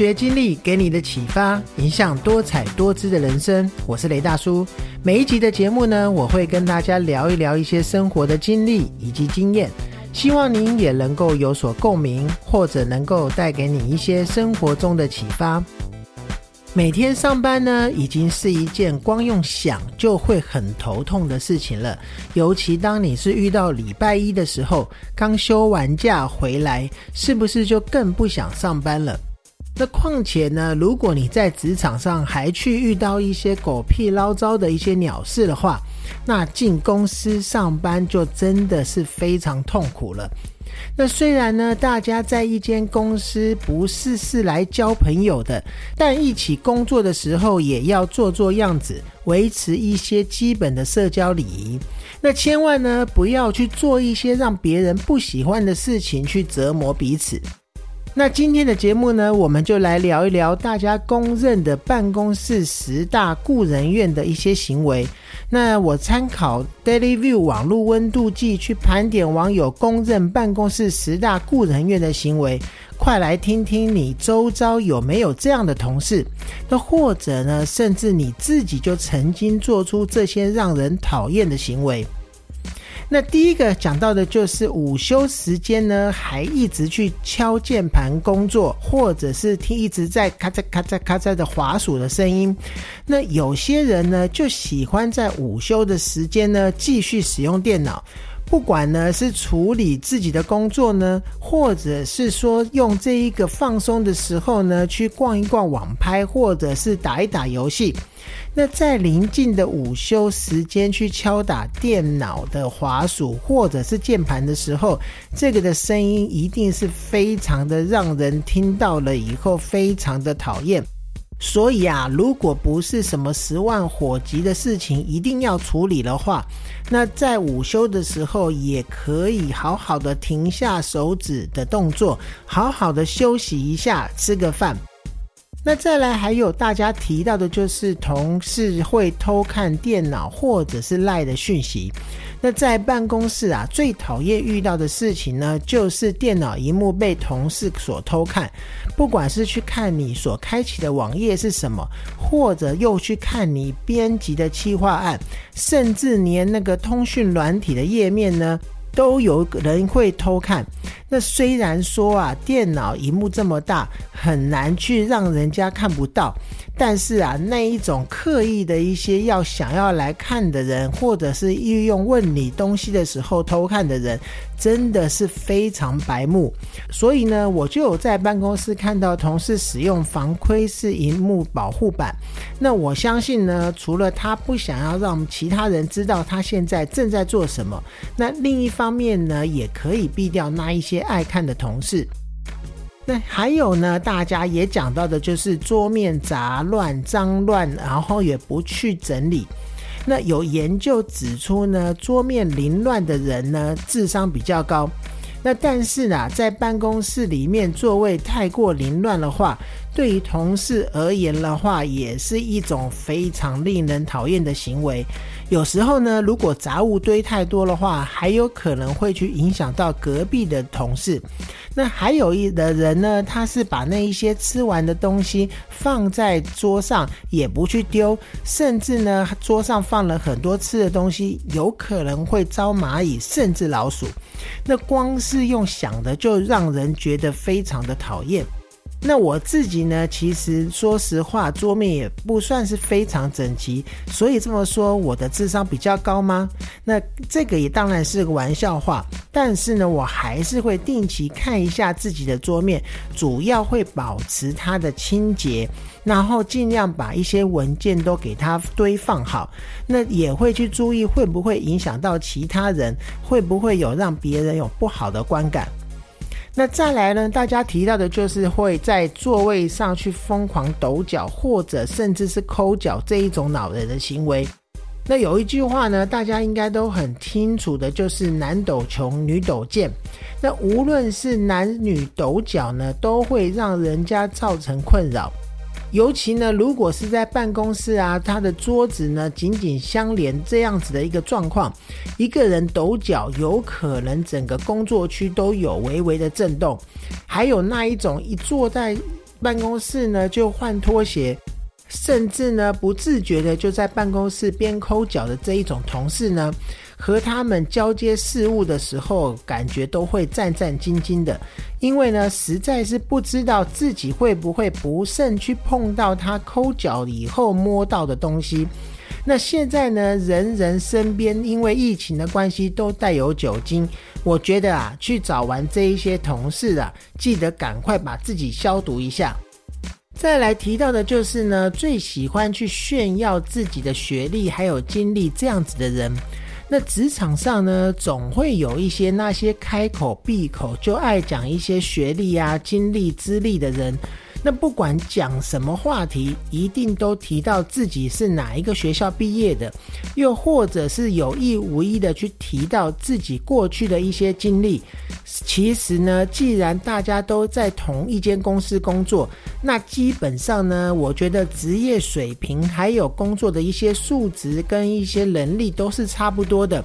学经历给你的启发，影响多彩多姿的人生。我是雷大叔。每一集的节目呢，我会跟大家聊一聊一些生活的经历以及经验，希望您也能够有所共鸣，或者能够带给你一些生活中的启发。每天上班呢，已经是一件光用想就会很头痛的事情了。尤其当你是遇到礼拜一的时候，刚休完假回来，是不是就更不想上班了？那况且呢，如果你在职场上还去遇到一些狗屁捞糟的一些鸟事的话，那进公司上班就真的是非常痛苦了。那虽然呢，大家在一间公司不是是来交朋友的，但一起工作的时候也要做做样子，维持一些基本的社交礼仪。那千万呢，不要去做一些让别人不喜欢的事情，去折磨彼此。那今天的节目呢，我们就来聊一聊大家公认的办公室十大雇人怨的一些行为。那我参考 Daily View 网络温度计去盘点网友公认办公室十大雇人怨的行为，快来听听你周遭有没有这样的同事？那或者呢，甚至你自己就曾经做出这些让人讨厌的行为？那第一个讲到的就是午休时间呢，还一直去敲键盘工作，或者是听一直在咔嚓咔嚓咔嚓的滑鼠的声音。那有些人呢，就喜欢在午休的时间呢，继续使用电脑。不管呢是处理自己的工作呢，或者是说用这一个放松的时候呢，去逛一逛网拍，或者是打一打游戏。那在临近的午休时间去敲打电脑的滑鼠或者是键盘的时候，这个的声音一定是非常的让人听到了以后非常的讨厌。所以啊，如果不是什么十万火急的事情一定要处理的话，那在午休的时候也可以好好的停下手指的动作，好好的休息一下，吃个饭。那再来还有大家提到的就是同事会偷看电脑或者是赖的讯息。那在办公室啊，最讨厌遇到的事情呢，就是电脑荧幕被同事所偷看。不管是去看你所开启的网页是什么，或者又去看你编辑的企划案，甚至连那个通讯软体的页面呢。都有人会偷看。那虽然说啊，电脑荧幕这么大，很难去让人家看不到。但是啊，那一种刻意的一些要想要来看的人，或者是利用问你东西的时候偷看的人，真的是非常白目。所以呢，我就有在办公室看到同事使用防窥视荧幕保护板。那我相信呢，除了他不想要让其他人知道他现在正在做什么，那另一方面呢，也可以避掉那一些爱看的同事。那还有呢，大家也讲到的就是桌面杂乱、脏乱，然后也不去整理。那有研究指出呢，桌面凌乱的人呢，智商比较高。那但是呢，在办公室里面座位太过凌乱的话，对于同事而言的话，也是一种非常令人讨厌的行为。有时候呢，如果杂物堆太多的话，还有可能会去影响到隔壁的同事。那还有一的人呢，他是把那一些吃完的东西放在桌上，也不去丢，甚至呢，桌上放了很多吃的东西，有可能会招蚂蚁，甚至老鼠。那光是用想的，就让人觉得非常的讨厌。那我自己呢？其实说实话，桌面也不算是非常整齐，所以这么说，我的智商比较高吗？那这个也当然是个玩笑话。但是呢，我还是会定期看一下自己的桌面，主要会保持它的清洁，然后尽量把一些文件都给它堆放好。那也会去注意会不会影响到其他人，会不会有让别人有不好的观感。那再来呢？大家提到的就是会在座位上去疯狂抖脚，或者甚至是抠脚这一种恼人的行为。那有一句话呢，大家应该都很清楚的，就是男抖穷，女抖贱。那无论是男女抖脚呢，都会让人家造成困扰。尤其呢，如果是在办公室啊，他的桌子呢紧紧相连这样子的一个状况，一个人抖脚，有可能整个工作区都有微微的震动。还有那一种一坐在办公室呢就换拖鞋，甚至呢不自觉的就在办公室边抠脚的这一种同事呢。和他们交接事务的时候，感觉都会战战兢兢的，因为呢，实在是不知道自己会不会不慎去碰到他抠脚以后摸到的东西。那现在呢，人人身边因为疫情的关系都带有酒精，我觉得啊，去找完这一些同事啊，记得赶快把自己消毒一下。再来提到的就是呢，最喜欢去炫耀自己的学历还有经历这样子的人。那职场上呢，总会有一些那些开口闭口就爱讲一些学历啊、经历、资历的人。那不管讲什么话题，一定都提到自己是哪一个学校毕业的，又或者是有意无意的去提到自己过去的一些经历。其实呢，既然大家都在同一间公司工作，那基本上呢，我觉得职业水平还有工作的一些素质跟一些能力都是差不多的。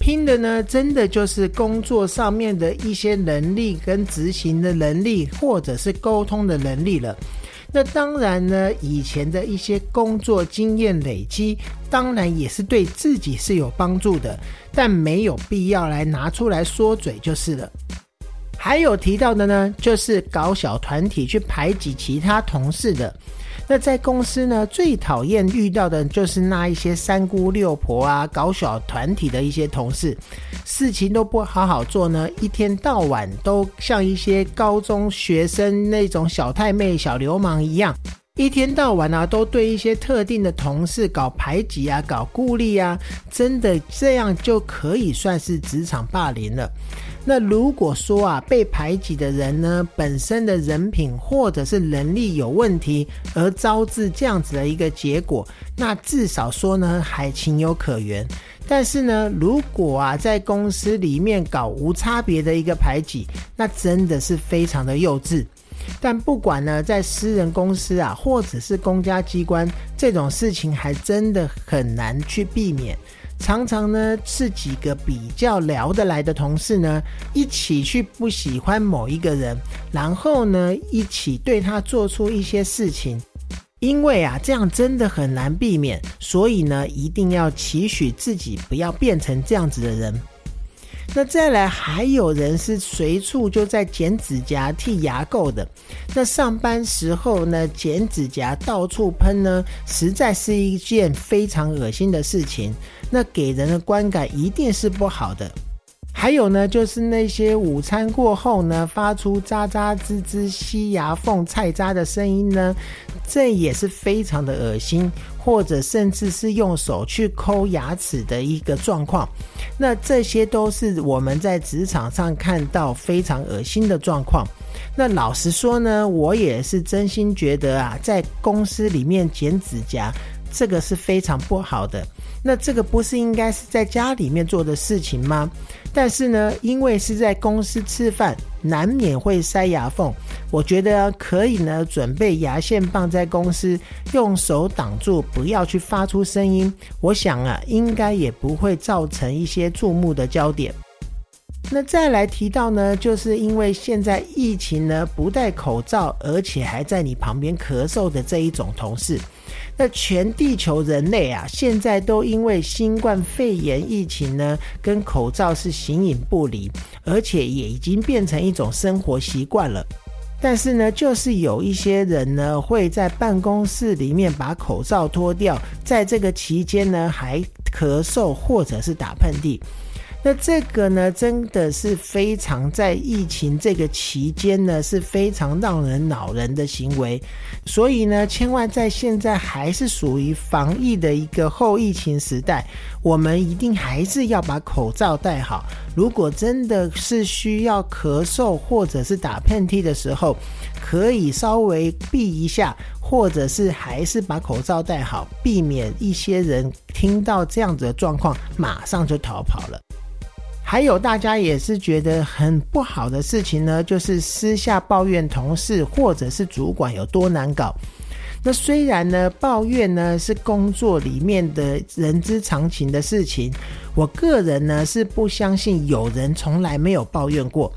拼的呢，真的就是工作上面的一些能力跟执行的能力，或者是沟通的能力了。那当然呢，以前的一些工作经验累积，当然也是对自己是有帮助的，但没有必要来拿出来说嘴就是了。还有提到的呢，就是搞小团体去排挤其他同事的。那在公司呢，最讨厌遇到的就是那一些三姑六婆啊，搞小团体的一些同事，事情都不好好做呢，一天到晚都像一些高中学生那种小太妹、小流氓一样，一天到晚啊，都对一些特定的同事搞排挤啊，搞孤立啊，真的这样就可以算是职场霸凌了。那如果说啊，被排挤的人呢，本身的人品或者是能力有问题，而招致这样子的一个结果，那至少说呢，还情有可原。但是呢，如果啊，在公司里面搞无差别的一个排挤，那真的是非常的幼稚。但不管呢，在私人公司啊，或者是公家机关，这种事情还真的很难去避免。常常呢是几个比较聊得来的同事呢，一起去不喜欢某一个人，然后呢一起对他做出一些事情，因为啊这样真的很难避免，所以呢一定要期许自己不要变成这样子的人。那再来，还有人是随处就在剪指甲、剃牙垢的。那上班时候呢，剪指甲到处喷呢，实在是一件非常恶心的事情。那给人的观感一定是不好的。还有呢，就是那些午餐过后呢，发出喳喳吱吱、吸牙缝、菜渣的声音呢，这也是非常的恶心。或者甚至是用手去抠牙齿的一个状况，那这些都是我们在职场上看到非常恶心的状况。那老实说呢，我也是真心觉得啊，在公司里面剪指甲，这个是非常不好的。那这个不是应该是在家里面做的事情吗？但是呢，因为是在公司吃饭，难免会塞牙缝。我觉得可以呢，准备牙线棒在公司用手挡住，不要去发出声音。我想啊，应该也不会造成一些注目的焦点。那再来提到呢，就是因为现在疫情呢，不戴口罩，而且还在你旁边咳嗽的这一种同事。那全地球人类啊，现在都因为新冠肺炎疫情呢，跟口罩是形影不离，而且也已经变成一种生活习惯了。但是呢，就是有一些人呢，会在办公室里面把口罩脱掉，在这个期间呢，还咳嗽或者是打喷嚏。那这个呢，真的是非常在疫情这个期间呢，是非常让人恼人的行为。所以呢，千万在现在还是属于防疫的一个后疫情时代，我们一定还是要把口罩戴好。如果真的是需要咳嗽或者是打喷嚏的时候，可以稍微避一下，或者是还是把口罩戴好，避免一些人听到这样子的状况，马上就逃跑了。还有大家也是觉得很不好的事情呢，就是私下抱怨同事或者是主管有多难搞。那虽然呢，抱怨呢是工作里面的人之常情的事情，我个人呢是不相信有人从来没有抱怨过。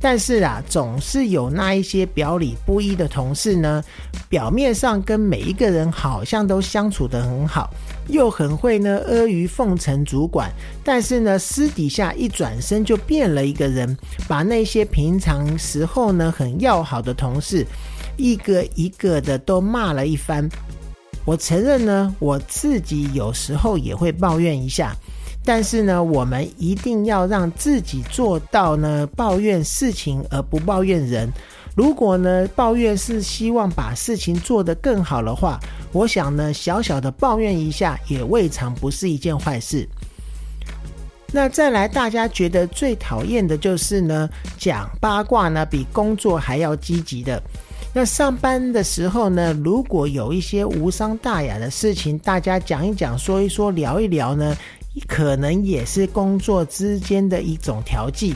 但是啊，总是有那一些表里不一的同事呢，表面上跟每一个人好像都相处得很好，又很会呢阿谀奉承主管，但是呢，私底下一转身就变了一个人，把那些平常时候呢很要好的同事。一个一个的都骂了一番，我承认呢，我自己有时候也会抱怨一下，但是呢，我们一定要让自己做到呢，抱怨事情而不抱怨人。如果呢，抱怨是希望把事情做得更好的话，我想呢，小小的抱怨一下也未尝不是一件坏事。那再来，大家觉得最讨厌的就是呢，讲八卦呢，比工作还要积极的。那上班的时候呢，如果有一些无伤大雅的事情，大家讲一讲、说一说、聊一聊呢，可能也是工作之间的一种调剂。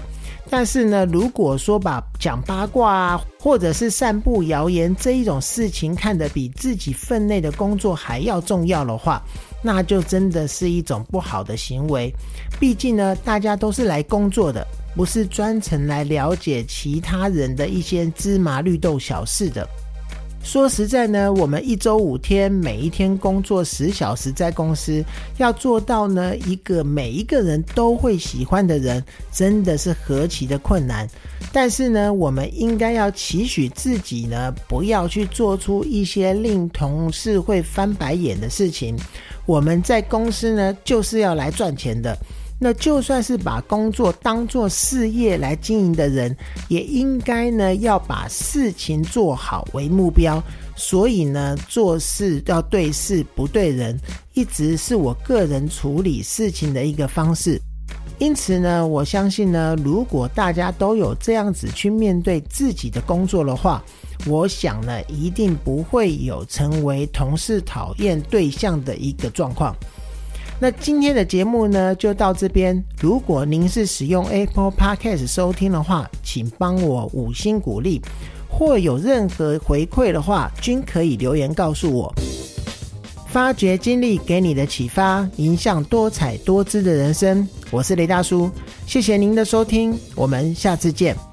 但是呢，如果说把讲八卦啊，或者是散布谣言这一种事情看得比自己分内的工作还要重要的话，那就真的是一种不好的行为。毕竟呢，大家都是来工作的。不是专程来了解其他人的一些芝麻绿豆小事的。说实在呢，我们一周五天，每一天工作十小时，在公司要做到呢一个每一个人都会喜欢的人，真的是何其的困难。但是呢，我们应该要期许自己呢，不要去做出一些令同事会翻白眼的事情。我们在公司呢，就是要来赚钱的。那就算是把工作当做事业来经营的人，也应该呢要把事情做好为目标。所以呢，做事要对事不对人，一直是我个人处理事情的一个方式。因此呢，我相信呢，如果大家都有这样子去面对自己的工作的话，我想呢，一定不会有成为同事讨厌对象的一个状况。那今天的节目呢，就到这边。如果您是使用 Apple Podcast 收听的话，请帮我五星鼓励，或有任何回馈的话，均可以留言告诉我。发掘经历给你的启发，影响多彩多姿的人生。我是雷大叔，谢谢您的收听，我们下次见。